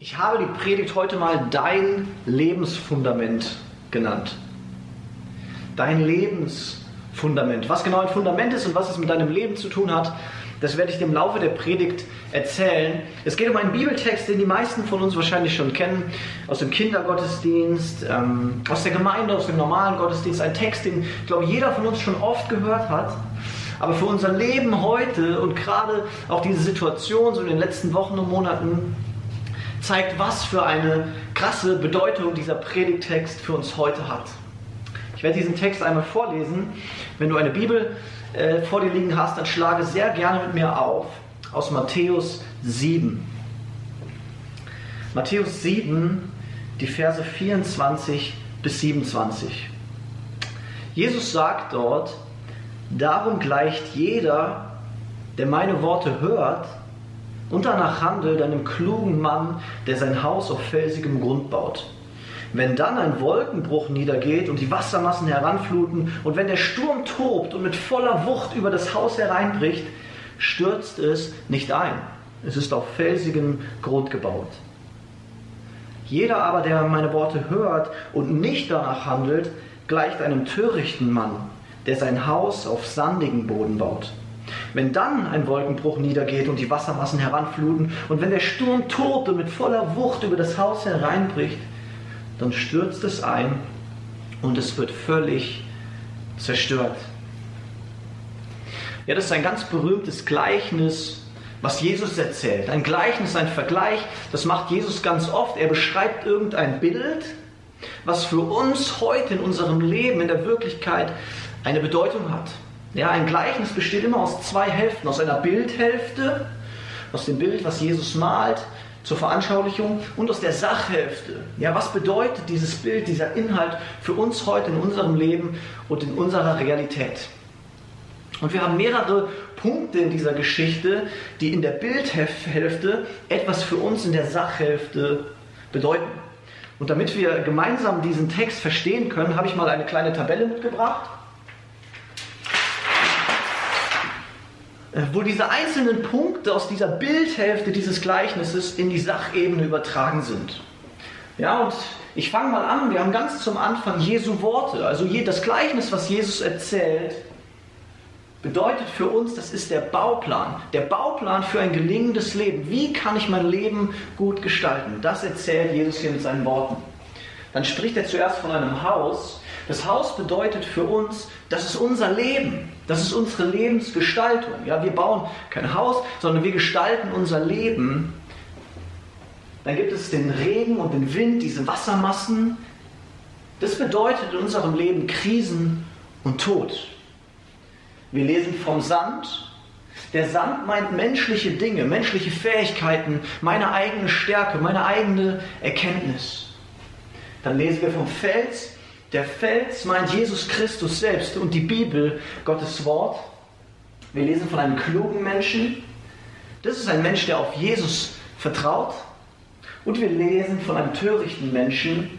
Ich habe die Predigt heute mal dein Lebensfundament genannt. Dein Lebensfundament. Was genau ein Fundament ist und was es mit deinem Leben zu tun hat, das werde ich dir im Laufe der Predigt erzählen. Es geht um einen Bibeltext, den die meisten von uns wahrscheinlich schon kennen, aus dem Kindergottesdienst, ähm, aus der Gemeinde, aus dem normalen Gottesdienst. Ein Text, den, ich glaube, jeder von uns schon oft gehört hat. Aber für unser Leben heute und gerade auch diese Situation so in den letzten Wochen und Monaten zeigt, was für eine krasse Bedeutung dieser Predigtext für uns heute hat. Ich werde diesen Text einmal vorlesen. Wenn du eine Bibel äh, vor dir liegen hast, dann schlage sehr gerne mit mir auf aus Matthäus 7. Matthäus 7, die Verse 24 bis 27. Jesus sagt dort, darum gleicht jeder, der meine Worte hört und danach handelt einem klugen Mann, der sein Haus auf felsigem Grund baut. Wenn dann ein Wolkenbruch niedergeht und die Wassermassen heranfluten und wenn der Sturm tobt und mit voller Wucht über das Haus hereinbricht, stürzt es nicht ein. Es ist auf felsigem Grund gebaut. Jeder aber, der meine Worte hört und nicht danach handelt, gleicht einem törichten Mann, der sein Haus auf sandigen Boden baut. Wenn dann ein Wolkenbruch niedergeht und die Wassermassen heranfluten und wenn der Sturm tobt und mit voller Wucht über das Haus hereinbricht, dann stürzt es ein und es wird völlig zerstört. Ja, das ist ein ganz berühmtes Gleichnis, was Jesus erzählt. Ein Gleichnis, ein Vergleich, das macht Jesus ganz oft. Er beschreibt irgendein Bild, was für uns heute in unserem Leben, in der Wirklichkeit eine Bedeutung hat. Ja, ein Gleichnis besteht immer aus zwei Hälften. Aus einer Bildhälfte, aus dem Bild, was Jesus malt, zur Veranschaulichung und aus der Sachhälfte. Ja, was bedeutet dieses Bild, dieser Inhalt für uns heute in unserem Leben und in unserer Realität? Und wir haben mehrere Punkte in dieser Geschichte, die in der Bildhälfte etwas für uns in der Sachhälfte bedeuten. Und damit wir gemeinsam diesen Text verstehen können, habe ich mal eine kleine Tabelle mitgebracht. Wo diese einzelnen Punkte aus dieser Bildhälfte dieses Gleichnisses in die Sachebene übertragen sind. Ja, und ich fange mal an, wir haben ganz zum Anfang Jesu Worte, also das Gleichnis, was Jesus erzählt, bedeutet für uns, das ist der Bauplan, der Bauplan für ein gelingendes Leben. Wie kann ich mein Leben gut gestalten? Das erzählt Jesus hier mit seinen Worten. Dann spricht er zuerst von einem Haus. Das Haus bedeutet für uns, das ist unser Leben. Das ist unsere Lebensgestaltung. Ja, wir bauen kein Haus, sondern wir gestalten unser Leben. Dann gibt es den Regen und den Wind, diese Wassermassen. Das bedeutet in unserem Leben Krisen und Tod. Wir lesen vom Sand. Der Sand meint menschliche Dinge, menschliche Fähigkeiten, meine eigene Stärke, meine eigene Erkenntnis. Dann lesen wir vom Fels. Der Fels meint Jesus Christus selbst und die Bibel, Gottes Wort. Wir lesen von einem klugen Menschen. Das ist ein Mensch, der auf Jesus vertraut. Und wir lesen von einem törichten Menschen.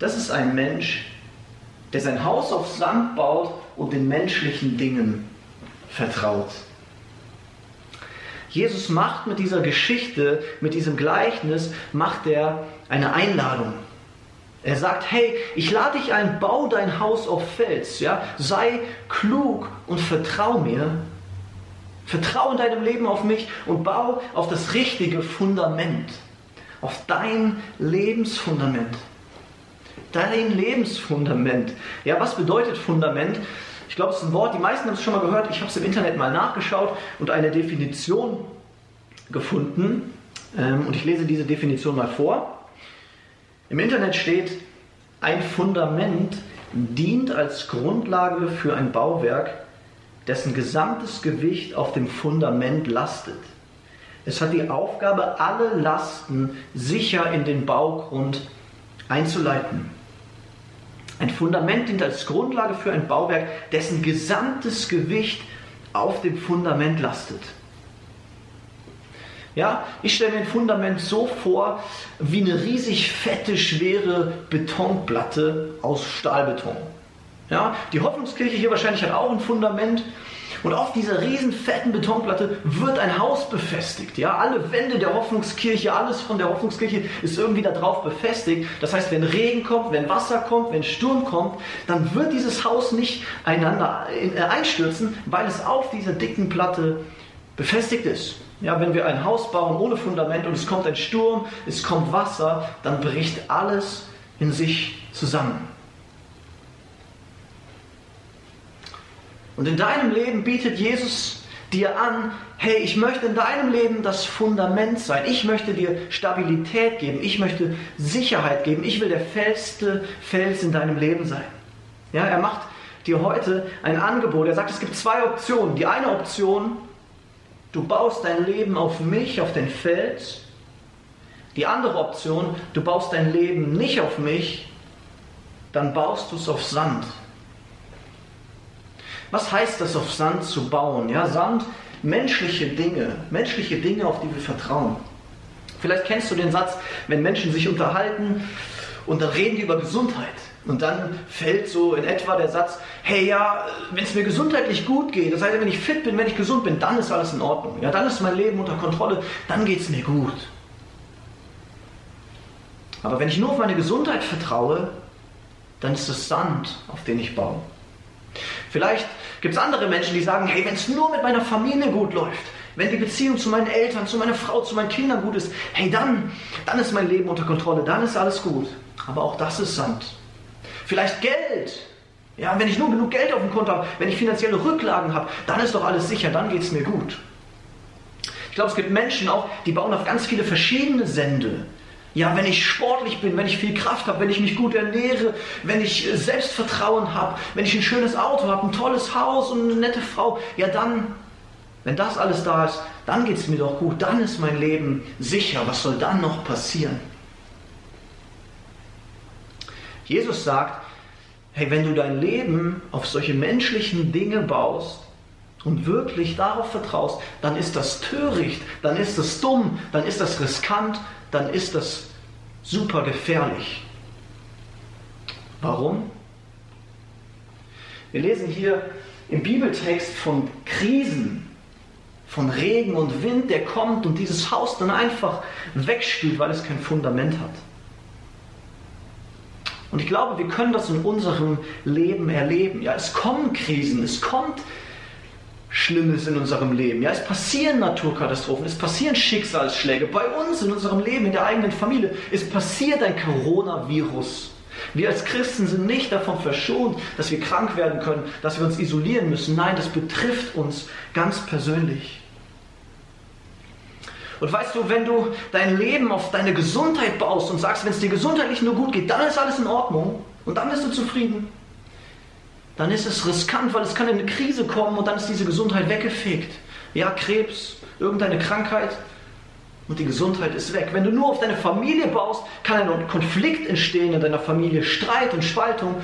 Das ist ein Mensch, der sein Haus auf Sand baut und den menschlichen Dingen vertraut. Jesus macht mit dieser Geschichte, mit diesem Gleichnis, macht er eine Einladung. Er sagt, hey, ich lade dich ein, bau dein Haus auf Fels, ja? sei klug und vertrau mir. Vertrau in deinem Leben auf mich und bau auf das richtige Fundament, auf dein Lebensfundament. Dein Lebensfundament. Ja, was bedeutet Fundament? Ich glaube, es ist ein Wort, die meisten haben es schon mal gehört. Ich habe es im Internet mal nachgeschaut und eine Definition gefunden. Ähm, und ich lese diese Definition mal vor. Im Internet steht, ein Fundament dient als Grundlage für ein Bauwerk, dessen gesamtes Gewicht auf dem Fundament lastet. Es hat die Aufgabe, alle Lasten sicher in den Baugrund einzuleiten. Ein Fundament dient als Grundlage für ein Bauwerk, dessen gesamtes Gewicht auf dem Fundament lastet. Ja, ich stelle mir ein Fundament so vor wie eine riesig fette, schwere Betonplatte aus Stahlbeton. Ja, die Hoffnungskirche hier wahrscheinlich hat auch ein Fundament. Und auf dieser riesen fetten Betonplatte wird ein Haus befestigt. Ja, alle Wände der Hoffnungskirche, alles von der Hoffnungskirche ist irgendwie darauf befestigt. Das heißt, wenn Regen kommt, wenn Wasser kommt, wenn Sturm kommt, dann wird dieses Haus nicht einander äh, einstürzen, weil es auf dieser dicken Platte befestigt ist. Ja, wenn wir ein Haus bauen ohne Fundament und es kommt ein Sturm, es kommt Wasser, dann bricht alles in sich zusammen. Und in deinem Leben bietet Jesus dir an, hey, ich möchte in deinem Leben das Fundament sein. Ich möchte dir Stabilität geben. Ich möchte Sicherheit geben. Ich will der feste Fels in deinem Leben sein. Ja, er macht dir heute ein Angebot. Er sagt, es gibt zwei Optionen. Die eine Option, du baust dein Leben auf mich, auf den Fels. Die andere Option, du baust dein Leben nicht auf mich, dann baust du es auf Sand. Was heißt das, auf Sand zu bauen? Ja, Sand, menschliche Dinge, menschliche Dinge, auf die wir vertrauen. Vielleicht kennst du den Satz, wenn Menschen sich unterhalten und dann reden die über Gesundheit. Und dann fällt so in etwa der Satz, hey ja, wenn es mir gesundheitlich gut geht, das heißt, wenn ich fit bin, wenn ich gesund bin, dann ist alles in Ordnung. Ja, dann ist mein Leben unter Kontrolle, dann geht es mir gut. Aber wenn ich nur auf meine Gesundheit vertraue, dann ist es Sand, auf den ich baue. Vielleicht gibt es andere Menschen, die sagen, hey, wenn es nur mit meiner Familie gut läuft, wenn die Beziehung zu meinen Eltern, zu meiner Frau, zu meinen Kindern gut ist, hey, dann, dann ist mein Leben unter Kontrolle, dann ist alles gut. Aber auch das ist Sand. Vielleicht Geld. Ja, wenn ich nur genug Geld auf dem Konto habe, wenn ich finanzielle Rücklagen habe, dann ist doch alles sicher, dann geht es mir gut. Ich glaube, es gibt Menschen auch, die bauen auf ganz viele verschiedene Sende. Ja, wenn ich sportlich bin, wenn ich viel Kraft habe, wenn ich mich gut ernähre, wenn ich äh, Selbstvertrauen habe, wenn ich ein schönes Auto habe, ein tolles Haus und eine nette Frau, ja dann, wenn das alles da ist, dann geht es mir doch gut, dann ist mein Leben sicher. Was soll dann noch passieren? Jesus sagt, hey, wenn du dein Leben auf solche menschlichen Dinge baust und wirklich darauf vertraust, dann ist das töricht, dann ist das dumm, dann ist das riskant, dann ist das super gefährlich. Warum? Wir lesen hier im Bibeltext von Krisen, von Regen und Wind, der kommt und dieses Haus dann einfach wegspült, weil es kein Fundament hat. Und ich glaube, wir können das in unserem Leben erleben. Ja, es kommen Krisen, es kommt Schlimmes in unserem Leben. Ja, es passieren Naturkatastrophen, es passieren Schicksalsschläge bei uns in unserem Leben, in der eigenen Familie. Es passiert ein Coronavirus. Wir als Christen sind nicht davon verschont, dass wir krank werden können, dass wir uns isolieren müssen. Nein, das betrifft uns ganz persönlich. Und weißt du, wenn du dein Leben auf deine Gesundheit baust und sagst, wenn es dir gesundheitlich nur gut geht, dann ist alles in Ordnung und dann bist du zufrieden, dann ist es riskant, weil es kann in eine Krise kommen und dann ist diese Gesundheit weggefegt. Ja, Krebs, irgendeine Krankheit und die Gesundheit ist weg. Wenn du nur auf deine Familie baust, kann ein Konflikt entstehen in deiner Familie, Streit und Spaltung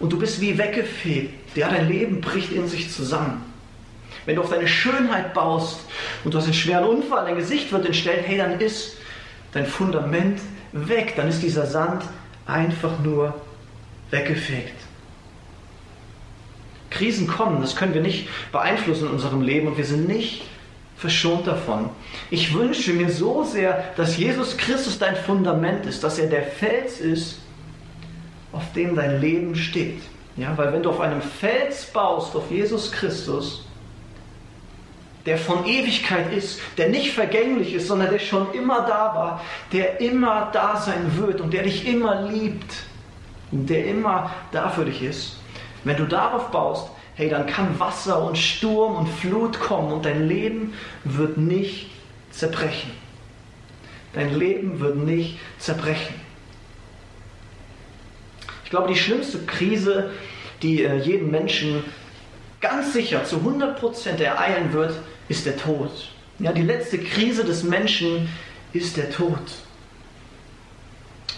und du bist wie weggefegt. Ja, dein Leben bricht in sich zusammen. Wenn du auf deine Schönheit baust und du hast einen schweren Unfall, dein Gesicht wird entstellt, hey, dann ist dein Fundament weg. Dann ist dieser Sand einfach nur weggefegt. Krisen kommen, das können wir nicht beeinflussen in unserem Leben und wir sind nicht verschont davon. Ich wünsche mir so sehr, dass Jesus Christus dein Fundament ist, dass er der Fels ist, auf dem dein Leben steht. Ja, weil wenn du auf einem Fels baust, auf Jesus Christus, der von Ewigkeit ist, der nicht vergänglich ist, sondern der schon immer da war, der immer da sein wird und der dich immer liebt und der immer da für dich ist, wenn du darauf baust, hey, dann kann Wasser und Sturm und Flut kommen und dein Leben wird nicht zerbrechen. Dein Leben wird nicht zerbrechen. Ich glaube, die schlimmste Krise, die äh, jeden Menschen ganz sicher zu 100% ereilen wird, ist der Tod. Ja, die letzte Krise des Menschen ist der Tod.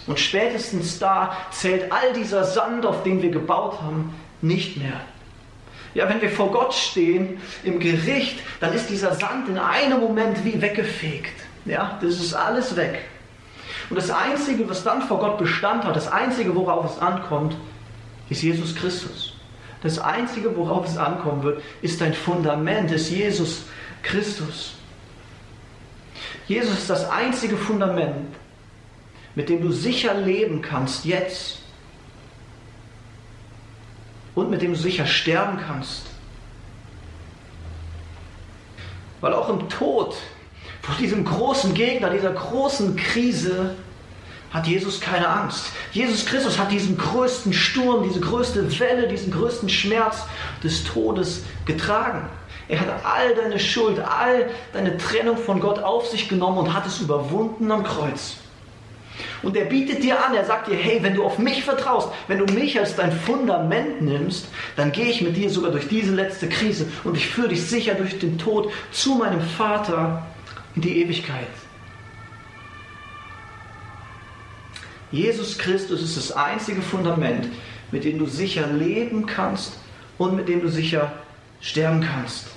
Und spätestens da zählt all dieser Sand, auf den wir gebaut haben, nicht mehr. Ja, wenn wir vor Gott stehen im Gericht, dann ist dieser Sand in einem Moment wie weggefegt. Ja, das ist alles weg. Und das Einzige, was dann vor Gott Bestand hat, das Einzige, worauf es ankommt, ist Jesus Christus. Das Einzige, worauf es ankommen wird, ist dein Fundament, ist Jesus Christus. Jesus ist das einzige Fundament, mit dem du sicher leben kannst jetzt und mit dem du sicher sterben kannst. Weil auch im Tod, vor diesem großen Gegner, dieser großen Krise, hat Jesus keine Angst. Jesus Christus hat diesen größten Sturm, diese größte Welle, diesen größten Schmerz des Todes getragen. Er hat all deine Schuld, all deine Trennung von Gott auf sich genommen und hat es überwunden am Kreuz. Und er bietet dir an, er sagt dir, hey, wenn du auf mich vertraust, wenn du mich als dein Fundament nimmst, dann gehe ich mit dir sogar durch diese letzte Krise und ich führe dich sicher durch den Tod zu meinem Vater in die Ewigkeit. Jesus Christus ist das einzige Fundament, mit dem du sicher leben kannst und mit dem du sicher sterben kannst.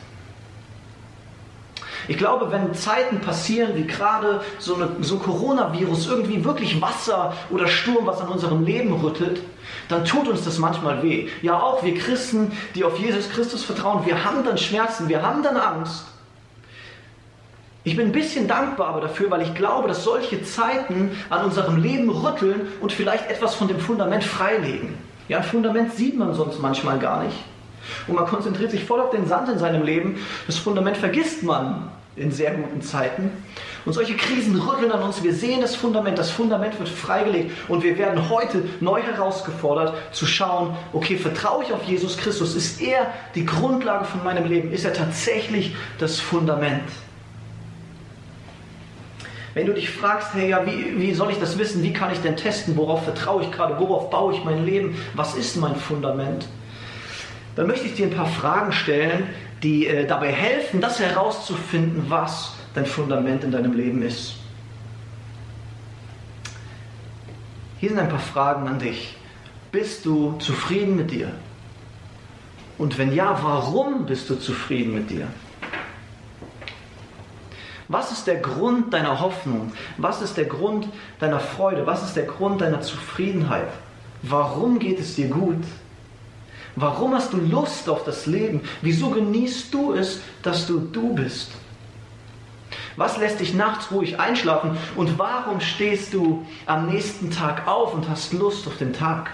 Ich glaube, wenn Zeiten passieren wie gerade so, eine, so ein Coronavirus, irgendwie wirklich Wasser oder Sturm, was an unserem Leben rüttelt, dann tut uns das manchmal weh. Ja, auch wir Christen, die auf Jesus Christus vertrauen, wir haben dann Schmerzen, wir haben dann Angst. Ich bin ein bisschen dankbar aber dafür, weil ich glaube, dass solche Zeiten an unserem Leben rütteln und vielleicht etwas von dem Fundament freilegen. Ja, ein Fundament sieht man sonst manchmal gar nicht. Und man konzentriert sich voll auf den Sand in seinem Leben. Das Fundament vergisst man in sehr guten Zeiten. Und solche Krisen rütteln an uns. Wir sehen das Fundament. Das Fundament wird freigelegt. Und wir werden heute neu herausgefordert zu schauen, okay, vertraue ich auf Jesus Christus? Ist er die Grundlage von meinem Leben? Ist er tatsächlich das Fundament? Wenn du dich fragst, hey, ja, wie, wie soll ich das wissen? Wie kann ich denn testen? Worauf vertraue ich gerade? Worauf baue ich mein Leben? Was ist mein Fundament? Dann möchte ich dir ein paar Fragen stellen, die äh, dabei helfen, das herauszufinden, was dein Fundament in deinem Leben ist. Hier sind ein paar Fragen an dich. Bist du zufrieden mit dir? Und wenn ja, warum bist du zufrieden mit dir? Was ist der Grund deiner Hoffnung? Was ist der Grund deiner Freude? Was ist der Grund deiner Zufriedenheit? Warum geht es dir gut? Warum hast du Lust auf das Leben? Wieso genießt du es, dass du du bist? Was lässt dich nachts ruhig einschlafen? Und warum stehst du am nächsten Tag auf und hast Lust auf den Tag?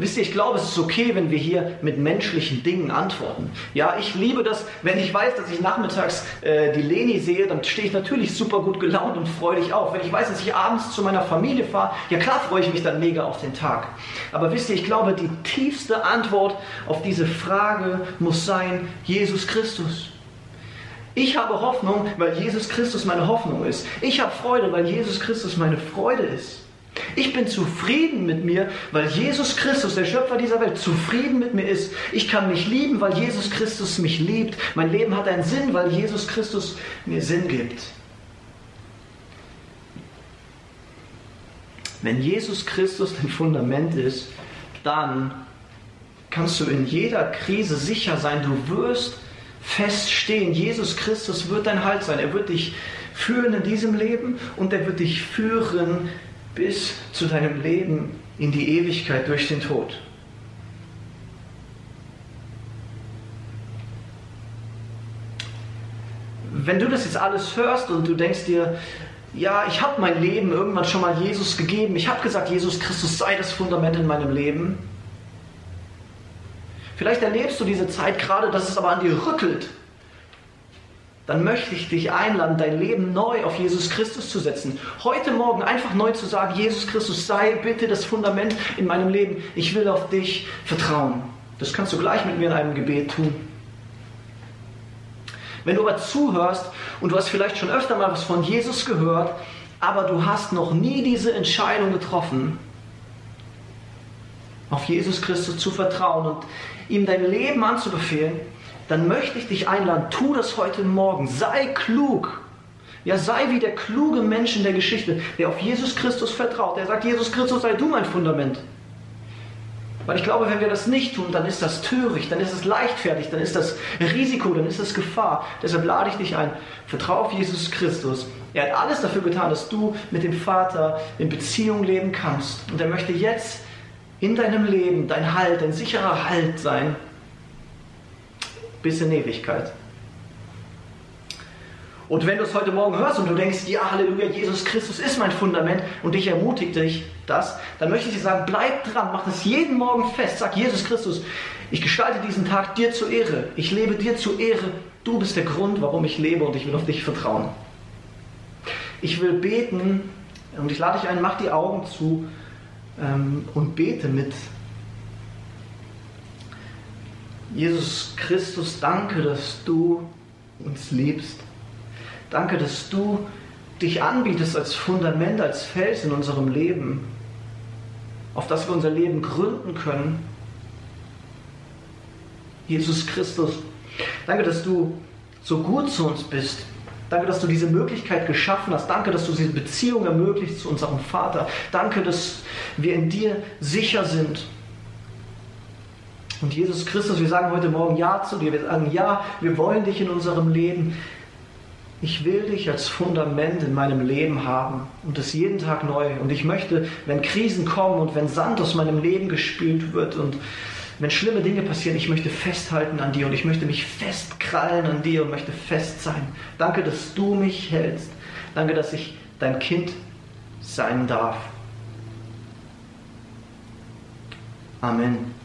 Wisst ihr, ich glaube, es ist okay, wenn wir hier mit menschlichen Dingen antworten. Ja, ich liebe das, wenn ich weiß, dass ich nachmittags äh, die Leni sehe, dann stehe ich natürlich super gut gelaunt und freudig auf. Wenn ich weiß, dass ich abends zu meiner Familie fahre, ja klar freue ich mich dann mega auf den Tag. Aber wisst ihr, ich glaube, die tiefste Antwort auf diese Frage muss sein, Jesus Christus. Ich habe Hoffnung, weil Jesus Christus meine Hoffnung ist. Ich habe Freude, weil Jesus Christus meine Freude ist. Ich bin zufrieden mit mir, weil Jesus Christus, der Schöpfer dieser Welt, zufrieden mit mir ist. Ich kann mich lieben, weil Jesus Christus mich liebt. Mein Leben hat einen Sinn, weil Jesus Christus mir Sinn gibt. Wenn Jesus Christus dein Fundament ist, dann kannst du in jeder Krise sicher sein, du wirst feststehen. Jesus Christus wird dein Halt sein. Er wird dich führen in diesem Leben und er wird dich führen bis zu deinem Leben in die Ewigkeit durch den Tod. Wenn du das jetzt alles hörst und du denkst dir, ja, ich habe mein Leben irgendwann schon mal Jesus gegeben, ich habe gesagt, Jesus Christus sei das Fundament in meinem Leben. Vielleicht erlebst du diese Zeit gerade, dass es aber an dir rüttelt dann möchte ich dich einladen, dein Leben neu auf Jesus Christus zu setzen. Heute Morgen einfach neu zu sagen, Jesus Christus, sei bitte das Fundament in meinem Leben. Ich will auf dich vertrauen. Das kannst du gleich mit mir in einem Gebet tun. Wenn du aber zuhörst und du hast vielleicht schon öfter mal was von Jesus gehört, aber du hast noch nie diese Entscheidung getroffen, auf Jesus Christus zu vertrauen und ihm dein Leben anzubefehlen, dann möchte ich dich einladen, tu das heute Morgen. Sei klug. Ja, sei wie der kluge Mensch in der Geschichte, der auf Jesus Christus vertraut. Der sagt, Jesus Christus, sei du mein Fundament. Weil ich glaube, wenn wir das nicht tun, dann ist das töricht, dann ist es leichtfertig, dann ist das Risiko, dann ist das Gefahr. Deshalb lade ich dich ein, vertraue auf Jesus Christus. Er hat alles dafür getan, dass du mit dem Vater in Beziehung leben kannst. Und er möchte jetzt in deinem Leben dein Halt, dein sicherer Halt sein, bis in Ewigkeit. Und wenn du es heute Morgen hörst und du denkst, ja, Halleluja, Jesus Christus ist mein Fundament und dich ermutigt dich das, dann möchte ich dir sagen, bleib dran, mach das jeden Morgen fest. Sag, Jesus Christus, ich gestalte diesen Tag dir zur Ehre. Ich lebe dir zur Ehre. Du bist der Grund, warum ich lebe und ich will auf dich vertrauen. Ich will beten und ich lade dich ein, mach die Augen zu ähm, und bete mit. Jesus Christus, danke, dass du uns liebst. Danke, dass du dich anbietest als Fundament, als Fels in unserem Leben, auf das wir unser Leben gründen können. Jesus Christus, danke, dass du so gut zu uns bist. Danke, dass du diese Möglichkeit geschaffen hast. Danke, dass du diese Beziehung ermöglicht zu unserem Vater. Danke, dass wir in dir sicher sind. Und Jesus Christus, wir sagen heute Morgen Ja zu dir. Wir sagen Ja, wir wollen dich in unserem Leben ich will dich als Fundament in meinem Leben haben und es jeden Tag neu. Und ich möchte, wenn Krisen kommen und wenn Sand aus meinem Leben gespült wird und wenn schlimme Dinge passieren, ich möchte festhalten an dir und ich möchte mich festkrallen an dir und möchte fest sein. Danke, dass du mich hältst. Danke, dass ich dein Kind sein darf. Amen.